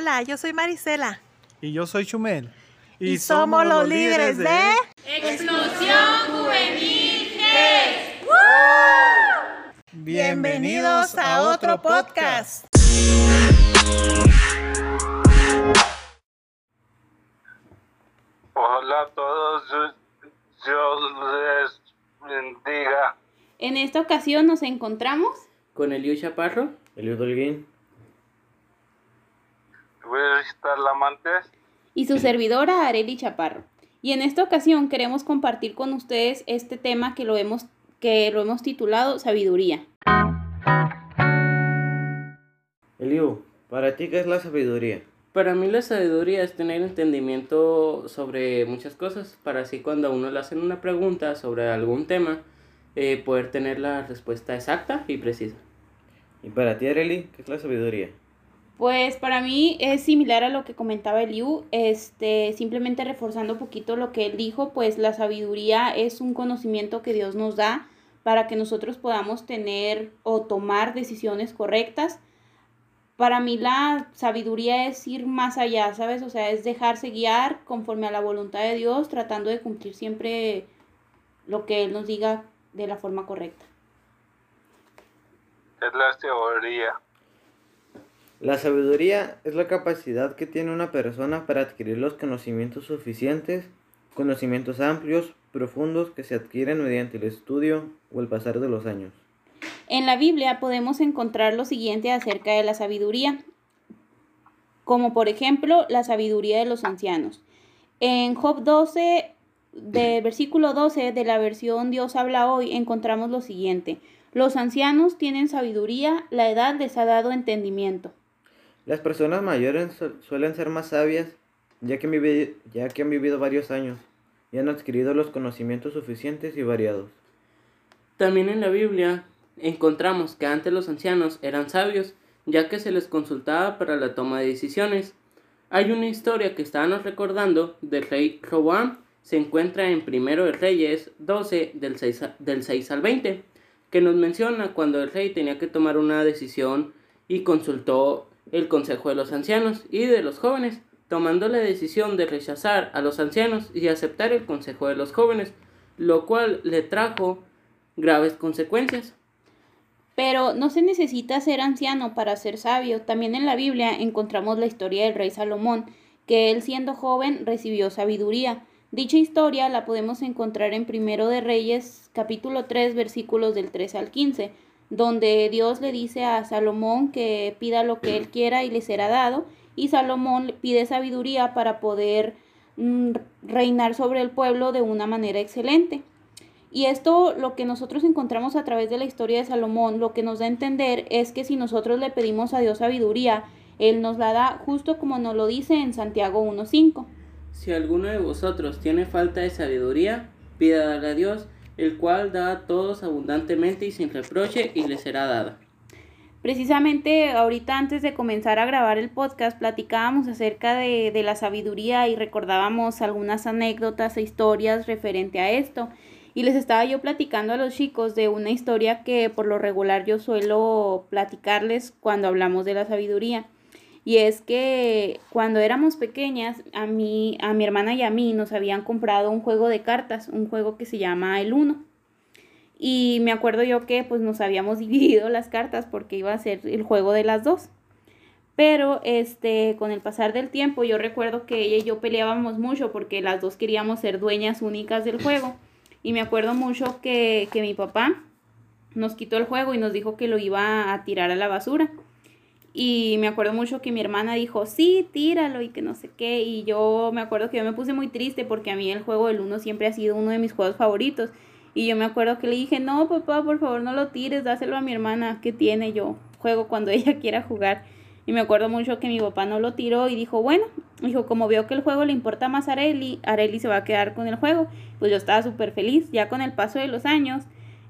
Hola, yo soy Marisela. Y yo soy Chumel. Y, somos, los líderes de... Explosión Juvenil Bienvenidos a otro podcast. Hola a todos, Dios les bendiga. En esta ocasión nos encontramos con Eliu Chaparro, Eliu Dolguín Voy a visitar la amante. y su servidora Areli Chaparro. Y en esta ocasión queremos compartir con ustedes este tema que lo hemos, que lo hemos titulado Sabiduría. Eliu, ¿para ti qué es la sabiduría? Para mí la sabiduría es tener entendimiento sobre muchas cosas, para así cuando a uno le hacen una pregunta sobre algún tema, eh, poder tener la respuesta exacta y precisa. ¿Y para ti, Areli, qué es la sabiduría? Pues para mí es similar a lo que comentaba Eliu, este, simplemente reforzando un poquito lo que él dijo, pues la sabiduría es un conocimiento que Dios nos da para que nosotros podamos tener o tomar decisiones correctas. Para mí la sabiduría es ir más allá, ¿sabes? O sea, es dejarse guiar conforme a la voluntad de Dios, tratando de cumplir siempre lo que Él nos diga de la forma correcta. Es la teoría. La sabiduría es la capacidad que tiene una persona para adquirir los conocimientos suficientes, conocimientos amplios, profundos que se adquieren mediante el estudio o el pasar de los años. En la Biblia podemos encontrar lo siguiente acerca de la sabiduría, como por ejemplo la sabiduría de los ancianos. En Job 12, de versículo 12 de la versión Dios habla hoy, encontramos lo siguiente. Los ancianos tienen sabiduría, la edad les ha dado entendimiento. Las personas mayores su- suelen ser más sabias ya que, han vivido varios años y han adquirido los conocimientos suficientes y variados. También en la Biblia encontramos que antes los ancianos eran sabios, ya que se les consultaba para la toma de decisiones. Hay una historia que estábamos recordando del rey Roboam, se encuentra en Primero de Reyes 12 del 6, a- del 6 al 20, que nos menciona cuando el rey tenía que tomar una decisión y consultó el consejo de los ancianos y de los jóvenes, tomando la decisión de rechazar a los ancianos y aceptar el consejo de los jóvenes, lo cual le trajo graves consecuencias. Pero no se necesita ser anciano para ser sabio. También en la Biblia encontramos la historia del rey Salomón, que él siendo joven recibió sabiduría. Dicha historia la podemos encontrar en Primero de Reyes, capítulo 3, versículos del 3 al 15, donde Dios le dice a Salomón que pida lo que él quiera y le será dado, y Salomón pide sabiduría para poder mm, reinar sobre el pueblo de una manera excelente. Y esto lo que nosotros encontramos a través de la historia de Salomón, lo que nos da a entender es que si nosotros le pedimos a Dios sabiduría, Él nos la da justo como nos lo dice en Santiago 1.5. Si alguno de vosotros tiene falta de sabiduría, pídala a Dios, el cual da a todos abundantemente y sin reproche, y le será dada. Precisamente ahorita antes de comenzar a grabar el podcast platicábamos acerca de, de la sabiduría y recordábamos algunas anécdotas e historias referente a esto. Y les estaba yo platicando a los chicos de una historia que por lo regular yo suelo platicarles cuando hablamos de la sabiduría. Y es que cuando éramos pequeñas, a mí, a mi hermana y a mí nos habían comprado un juego de cartas, un juego que se llama El Uno. Y me acuerdo yo que pues nos habíamos dividido las cartas porque iba a ser el juego de las dos. Pero este, con el pasar del tiempo yo recuerdo que ella y yo peleábamos mucho porque las dos queríamos ser dueñas únicas del juego. Y me acuerdo mucho que, que mi papá nos quitó el juego y nos dijo que lo iba a tirar a la basura. Y me acuerdo mucho que mi hermana dijo, sí, tíralo y que no sé qué. Y yo me acuerdo que yo me puse muy triste porque a mí el juego del uno siempre ha sido uno de mis juegos favoritos. Y yo me acuerdo que le dije, no, papá, por favor no lo tires, dáselo a mi hermana que tiene yo. Juego cuando ella quiera jugar. Y me acuerdo mucho que mi papá no lo tiró y dijo, bueno, dijo, como veo que el juego le importa más a Areli, Areli se va a quedar con el juego. Pues yo estaba súper feliz. Ya con el paso de los años,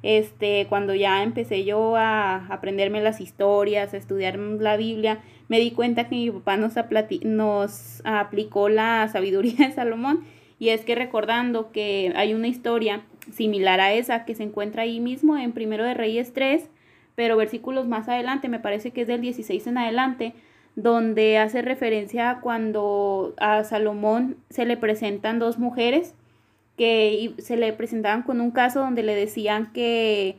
este, cuando ya empecé yo a aprenderme las historias, a estudiar la Biblia, me di cuenta que mi papá nos, nos aplicó la sabiduría de Salomón. Y es que recordando que hay una historia similar a esa que se encuentra ahí mismo en Primero de Reyes 3, pero versículos más adelante, me parece que es del 16 en adelante, donde hace referencia a cuando a Salomón se le presentan dos mujeres que se le presentaban con un caso donde le decían que,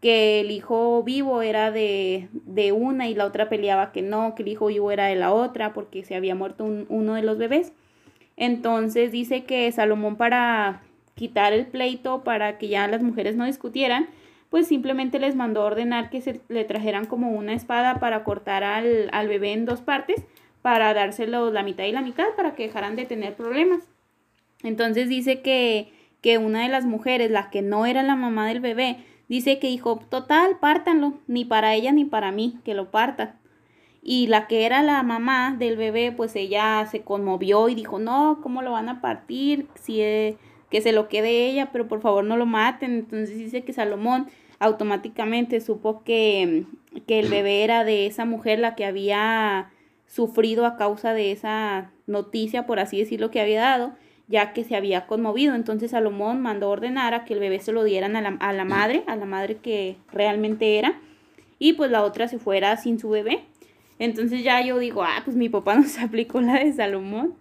que el hijo vivo era de, de, una y la otra peleaba que no, que el hijo vivo era de la otra porque se había muerto uno de los bebés. Entonces dice que Salomón para quitar el pleito, para que ya las mujeres no discutieran, pues simplemente les mandó ordenar que se le trajeran como una espada para cortar al, al bebé en dos partes, para dárselo la mitad y la mitad, para que dejaran de tener problemas. Entonces dice que, que una de las mujeres, la que no era la mamá del bebé, dice que dijo, total, pártanlo, ni para ella ni para mí, que lo partan. Y la que era la mamá del bebé, pues ella se conmovió y dijo, no, ¿cómo lo van a partir? Si que se lo quede ella, pero por favor no lo maten. Entonces dice que Salomón automáticamente supo que, que el bebé era de esa mujer la que había sufrido a causa de esa noticia, por así decirlo, que había dado ya que se había conmovido. Entonces Salomón mandó ordenar a que el bebé se lo dieran a la, a la madre, a la madre que realmente era, y pues la otra se fuera sin su bebé. Entonces ya yo digo, ah, pues mi papá nos aplicó la de Salomón.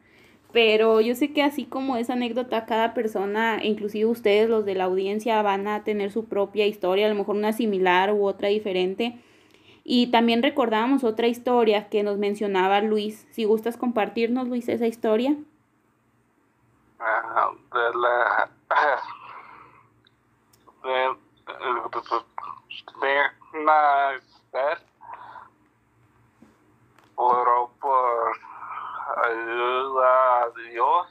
Pero yo sé que así como esa anécdota, cada persona, inclusive ustedes, los de la audiencia, van a tener su propia historia, a lo mejor una similar u otra diferente. Y también recordábamos otra historia que nos mencionaba Luis. Si gustas compartirnos, Luis, esa historia de la de, de una oró por ayuda a Dios.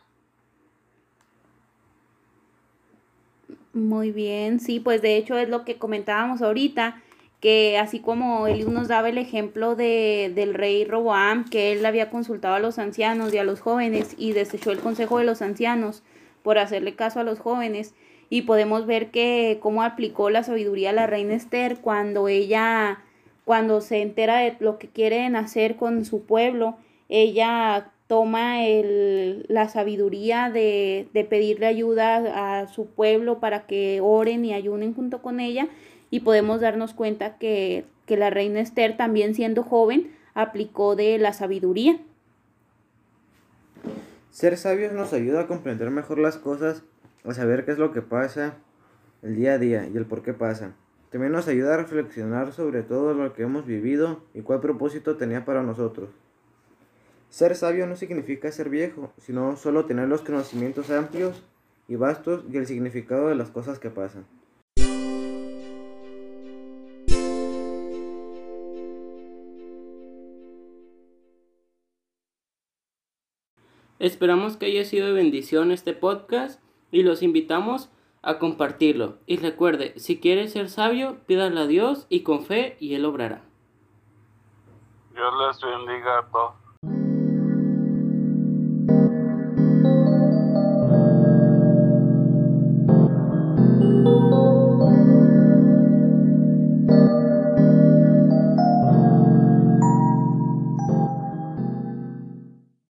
Muy bien, sí, pues de hecho es lo que comentábamos ahorita, que así como él nos daba el ejemplo de, del rey Roboam, que él había consultado a los ancianos y a los jóvenes y desechó el consejo de los ancianos por hacerle caso a los jóvenes, y podemos ver que cómo aplicó la sabiduría a la reina Esther cuando ella, cuando se entera de lo que quieren hacer con su pueblo, ella toma el, la sabiduría de, de pedirle ayuda a su pueblo para que oren y ayunen junto con ella y podemos darnos cuenta que, que la reina Esther, también siendo joven, aplicó de la sabiduría. Ser sabios nos ayuda a comprender mejor las cosas, a saber qué es lo que pasa el día a día y el por qué pasa. También nos ayuda a reflexionar sobre todo lo que hemos vivido y cuál propósito tenía para nosotros. Ser sabio no significa ser viejo, sino solo tener los conocimientos amplios y vastos y el significado de las cosas que pasan. Esperamos que haya sido de bendición este podcast y los invitamos a compartirlo. Y recuerde, si quiere ser sabio, pídale a Dios y con fe y Él obrará. Dios les bendiga a todos.